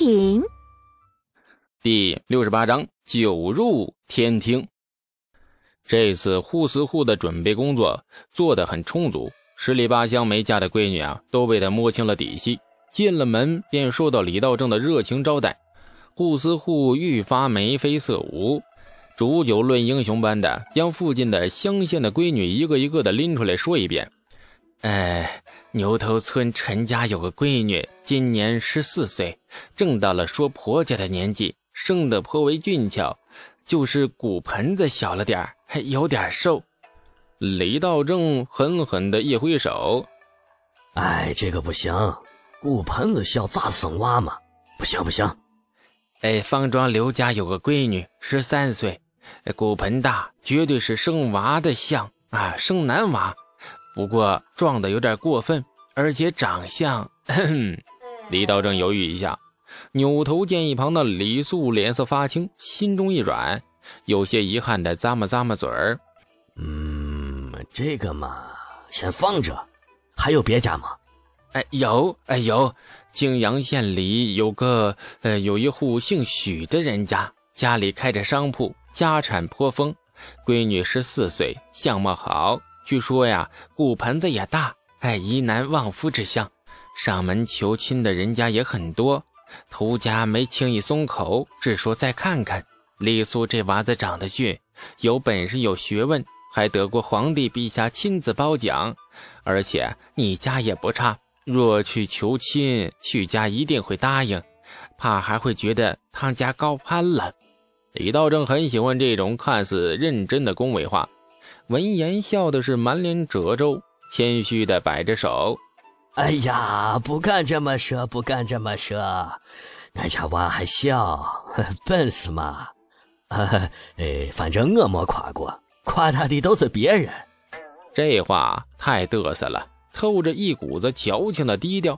品。第六十八章九入天听。这次护司户的准备工作做得很充足，十里八乡没嫁的闺女啊，都被他摸清了底细。进了门便受到李道正的热情招待，护司户愈发眉飞色舞，煮酒论英雄般的将附近的乡县的闺女一个一个的拎出来说一遍。哎，牛头村陈家有个闺女，今年十四岁，正到了说婆家的年纪，生得颇为俊俏，就是骨盆子小了点还有点瘦。李道正狠狠的一挥手：“哎，这个不行，骨盆子小咋生娃嘛？不行不行。哎，方庄刘家有个闺女，十三岁，骨盆大，绝对是生娃的像啊，生男娃。”不过撞的有点过分，而且长相 李道正犹豫一下，扭头见一旁的李素脸色发青，心中一软，有些遗憾的咂摸咂摸嘴儿：“嗯，这个嘛，先放着。还有别家吗？”“哎，有，哎有，泾阳县里有个……呃，有一户姓许的人家，家里开着商铺，家产颇丰，闺女十四岁，相貌好。”据说呀，骨盆子也大，哎，宜男旺夫之相。上门求亲的人家也很多，涂家没轻易松口，只说再看看。李素这娃子长得俊，有本事有学问，还得过皇帝陛下亲自褒奖。而且你家也不差，若去求亲，许家一定会答应，怕还会觉得他家高攀了。李道正很喜欢这种看似认真的恭维话。闻言，笑的是满脸褶皱，谦虚的摆着手：“哎呀，不敢这么说，不敢这么说，那家娃还小，本事嘛，哎，反正我没夸过，夸他的都是别人。”这话太嘚瑟了，透着一股子矫情的低调。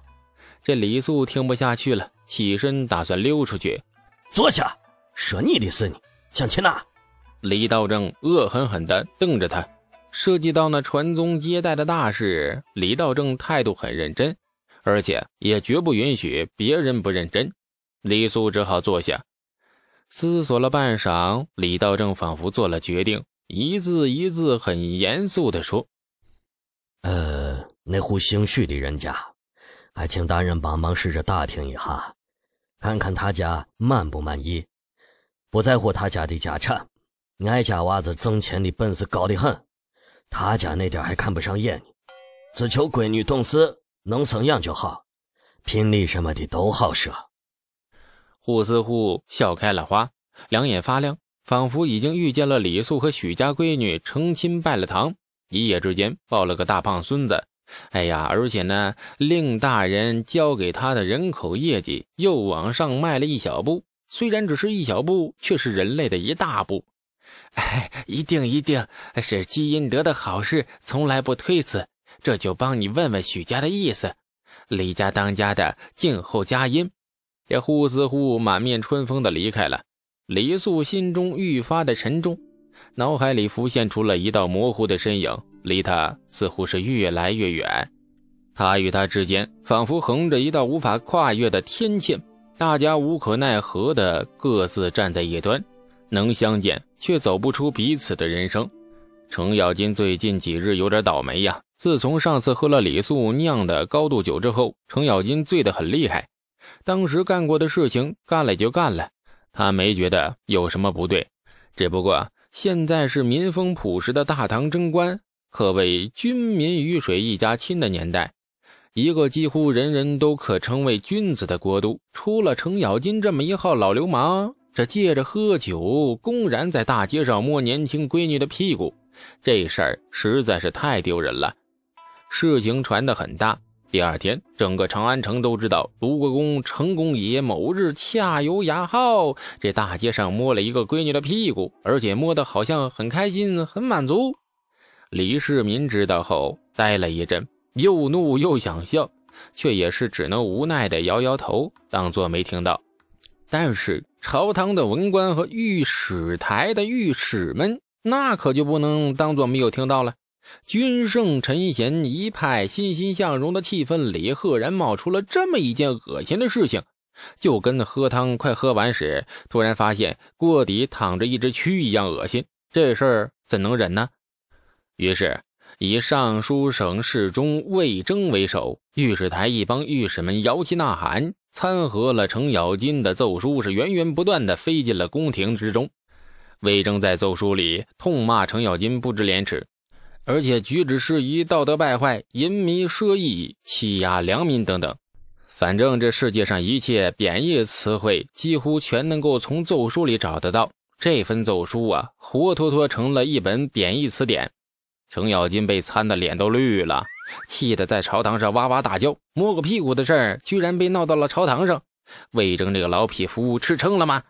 这李素听不下去了，起身打算溜出去。坐下，说你的事，你想去哪？李道正恶狠狠地瞪着他。涉及到那传宗接代的大事，李道正态度很认真，而且也绝不允许别人不认真。李素只好坐下，思索了半晌，李道正仿佛做了决定，一字一字很严肃地说：“呃，那户姓许的人家，还请大人帮忙试着打听一下，看看他家满不满意。不在乎他家的家产。”俺家娃子挣钱的本事高得很，他家那点还看不上眼呢，只求闺女懂事，能生养就好，聘礼什么的都好说。胡思户笑开了花，两眼发亮，仿佛已经遇见了李素和许家闺女成亲拜了堂，一夜之间抱了个大胖孙子。哎呀，而且呢，令大人交给他的人口业绩又往上迈了一小步，虽然只是一小步，却是人类的一大步。哎，一定一定是积阴德的好事，从来不推辞。这就帮你问问许家的意思。李家当家的，静候佳音。这呼似乎满面春风的离开了。李素心中愈发的沉重，脑海里浮现出了一道模糊的身影，离他似乎是越来越远。他与他之间仿佛横着一道无法跨越的天堑，大家无可奈何的各自站在一端。能相见，却走不出彼此的人生。程咬金最近几日有点倒霉呀。自从上次喝了李素酿的高度酒之后，程咬金醉得很厉害。当时干过的事情干了就干了，他没觉得有什么不对。只不过现在是民风朴实的大唐贞观，可谓君民鱼水一家亲的年代，一个几乎人人都可称为君子的国度，出了程咬金这么一号老流氓。这借着喝酒，公然在大街上摸年轻闺女的屁股，这事儿实在是太丢人了。事情传得很大，第二天，整个长安城都知道卢国公程公爷某日恰有雅号，这大街上摸了一个闺女的屁股，而且摸得好像很开心、很满足。李世民知道后，呆了一阵，又怒又想笑，却也是只能无奈地摇摇头，当作没听到。但是朝堂的文官和御史台的御史们，那可就不能当做没有听到了。君圣臣贤一派欣欣向荣的气氛里，赫然冒出了这么一件恶心的事情：就跟喝汤快喝完时，突然发现锅底躺着一只蛆一样恶心。这事儿怎能忍呢？于是以尚书省侍中魏征为首，御史台一帮御史们摇旗呐喊，参合了程咬金的奏书，是源源不断的飞进了宫廷之中。魏征在奏书里痛骂程咬金不知廉耻。而且举止失仪、道德败坏、淫靡奢逸、欺压良民等等，反正这世界上一切贬义词汇几乎全能够从奏书里找得到。这份奏书啊，活脱脱成了一本贬义词典。程咬金被参的脸都绿了，气得在朝堂上哇哇大叫：“摸个屁股的事儿，居然被闹到了朝堂上！魏征这个老匹夫吃撑了吗？”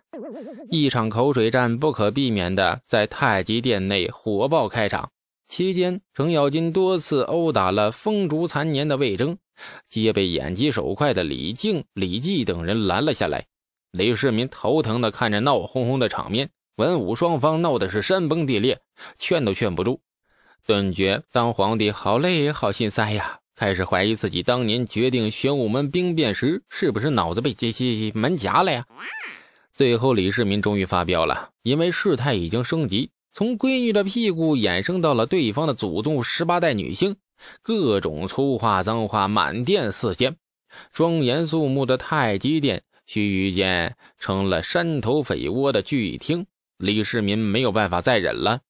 一场口水战不可避免的在太极殿内火爆开场。期间，程咬金多次殴打了风烛残年的魏征，皆被眼疾手快的李靖、李绩等人拦了下来。李世民头疼的看着闹哄哄的场面，文武双方闹的是山崩地裂，劝都劝不住，顿觉当皇帝好累好心塞呀，开始怀疑自己当年决定玄武门兵变时是不是脑子被机器门夹了呀。最后，李世民终于发飙了，因为事态已经升级。从闺女的屁股衍生到了对方的祖宗十八代女性，各种粗话脏话满殿四溅，庄严肃穆的太极殿须臾间成了山头匪窝的聚义厅。李世民没有办法再忍了，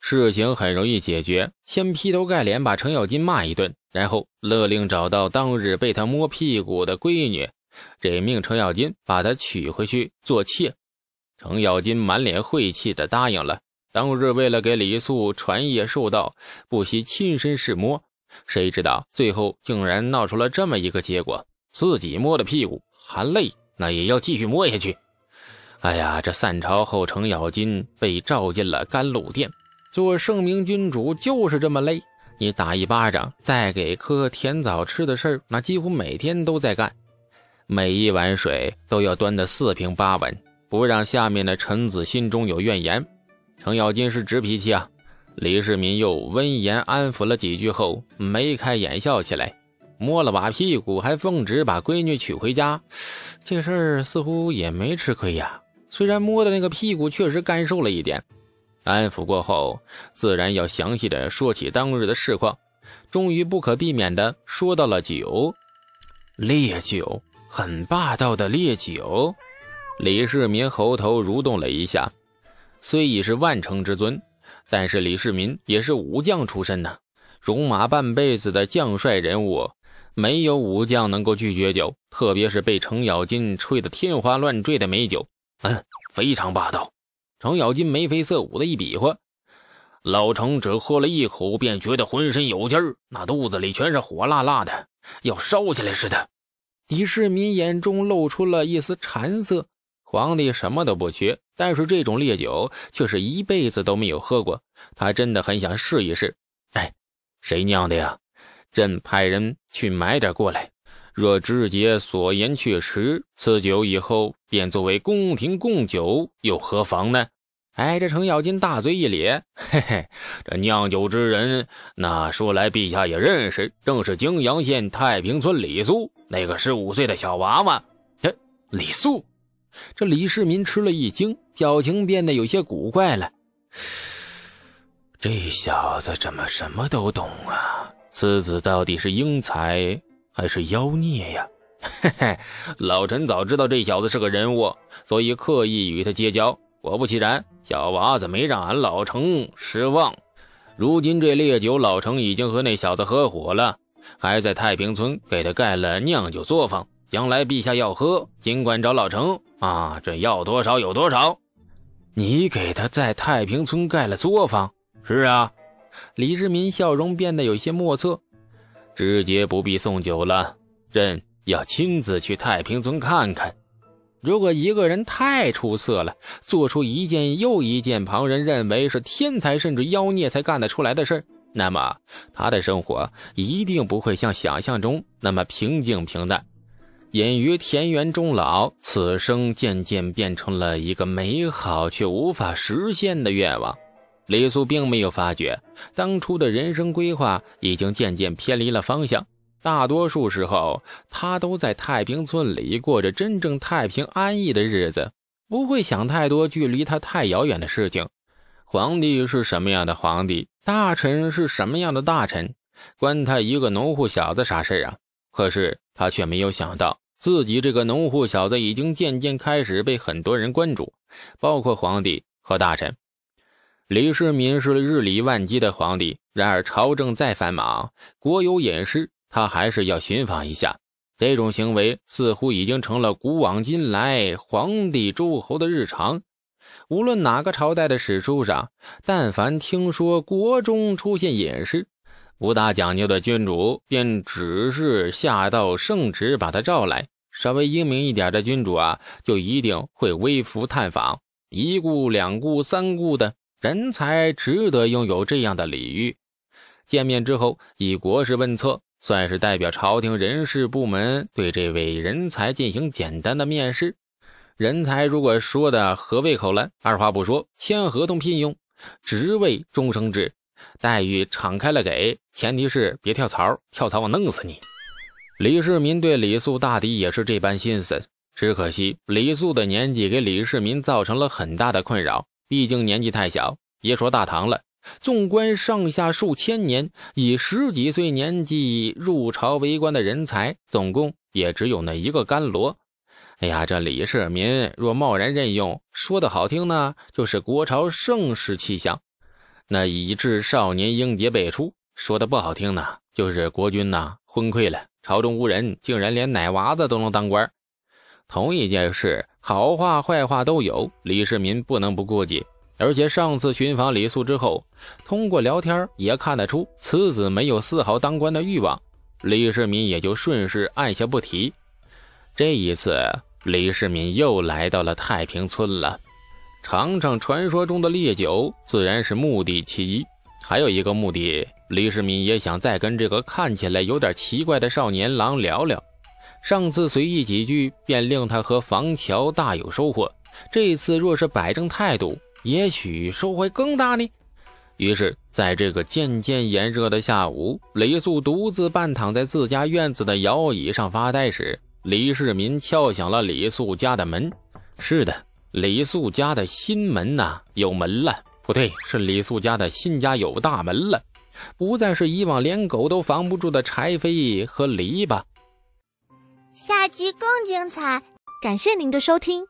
事情很容易解决，先劈头盖脸把程咬金骂一顿，然后勒令找到当日被他摸屁股的闺女，任命程咬金把她娶回去做妾。程咬金满脸晦气的答应了。当日为了给李素传业授道，不惜亲身试摸，谁知道最后竟然闹出了这么一个结果：自己摸的屁股，含泪那也要继续摸下去。哎呀，这散朝后，程咬金被召进了甘露殿。做圣明君主就是这么累，你打一巴掌，再给颗甜枣吃的事儿，那几乎每天都在干。每一碗水都要端得四平八稳，不让下面的臣子心中有怨言。程咬金是直脾气啊！李世民又温言安抚了几句后，眉开眼笑起来，摸了把屁股，还奉旨把闺女娶回家，这事儿似乎也没吃亏呀。虽然摸的那个屁股确实干瘦了一点，安抚过后，自然要详细的说起当日的事况。终于不可避免的说到了酒，烈酒，很霸道的烈酒。李世民喉头蠕动了一下。虽已是万乘之尊，但是李世民也是武将出身呐，戎马半辈子的将帅人物，没有武将能够拒绝酒，特别是被程咬金吹得天花乱坠的美酒，嗯，非常霸道。程咬金眉飞色舞的一比划，老程只喝了一口，便觉得浑身有劲儿，那肚子里全是火辣辣的，要烧起来似的。李世民眼中露出了一丝馋色。皇帝什么都不缺，但是这种烈酒却是一辈子都没有喝过。他真的很想试一试。哎，谁酿的呀？朕派人去买点过来。若知节所言确实，此酒以后便作为宫廷贡酒，又何妨呢？哎，这程咬金大嘴一咧，嘿嘿，这酿酒之人，那说来陛下也认识，正是泾阳县太平村李素那个十五岁的小娃娃。哎，李素。这李世民吃了一惊，表情变得有些古怪了。这小子怎么什么都懂啊？此子到底是英才还是妖孽呀？嘿嘿，老臣早知道这小子是个人物，所以刻意与他结交。果不其然，小娃子没让俺老程失望。如今这烈酒，老程已经和那小子合伙了，还在太平村给他盖了酿酒作坊。将来陛下要喝，尽管找老程啊！这要多少有多少。你给他在太平村盖了作坊？是啊。李世民笑容变得有些莫测。直接不必送酒了，朕要亲自去太平村看看。如果一个人太出色了，做出一件又一件旁人认为是天才甚至妖孽才干得出来的事那么他的生活一定不会像想象中那么平静平淡。隐于田园终老，此生渐渐变成了一个美好却无法实现的愿望。李素并没有发觉，当初的人生规划已经渐渐偏离了方向。大多数时候他都在太平村里过着真正太平安逸的日子，不会想太多距离他太遥远的事情。皇帝是什么样的皇帝，大臣是什么样的大臣，关他一个农户小子啥事啊？可是他却没有想到，自己这个农户小子已经渐渐开始被很多人关注，包括皇帝和大臣。李世民是日理万机的皇帝，然而朝政再繁忙，国有隐事，他还是要寻访一下。这种行为似乎已经成了古往今来皇帝诸侯的日常。无论哪个朝代的史书上，但凡听说国中出现隐士，不大讲究的君主便只是下道圣旨把他召来；稍微英明一点的君主啊，就一定会微服探访，一顾、两顾、三顾的。人才值得拥有这样的礼遇。见面之后，以国事问策，算是代表朝廷人事部门对这位人才进行简单的面试。人才如果说的合胃口了，二话不说签合同聘用，职位终生制，待遇敞开了给，前提是别跳槽，跳槽我弄死你。李世民对李素大抵也是这般心思，只可惜李素的年纪给李世民造成了很大的困扰。毕竟年纪太小，别说大唐了，纵观上下数千年，以十几岁年纪入朝为官的人才，总共也只有那一个甘罗。哎呀，这李世民若贸然任用，说的好听呢，就是国朝盛世气象；那以至少年英杰辈出，说的不好听呢，就是国君呐昏聩了，朝中无人，竟然连奶娃子都能当官。同一件事。好话坏话都有，李世民不能不顾及。而且上次寻访李素之后，通过聊天也看得出此子没有丝毫当官的欲望，李世民也就顺势按下不提。这一次，李世民又来到了太平村了，尝尝传说中的烈酒自然是目的其一，还有一个目的，李世民也想再跟这个看起来有点奇怪的少年郎聊聊。上次随意几句，便令他和房乔大有收获。这次若是摆正态度，也许收获更大呢。于是，在这个渐渐炎热的下午，李素独自半躺在自家院子的摇椅上发呆时，李世民敲响了李素家的门。是的，李素家的新门呐，有门了。不对，是李素家的新家有大门了，不再是以往连狗都防不住的柴扉和篱笆。下集更精彩，感谢您的收听。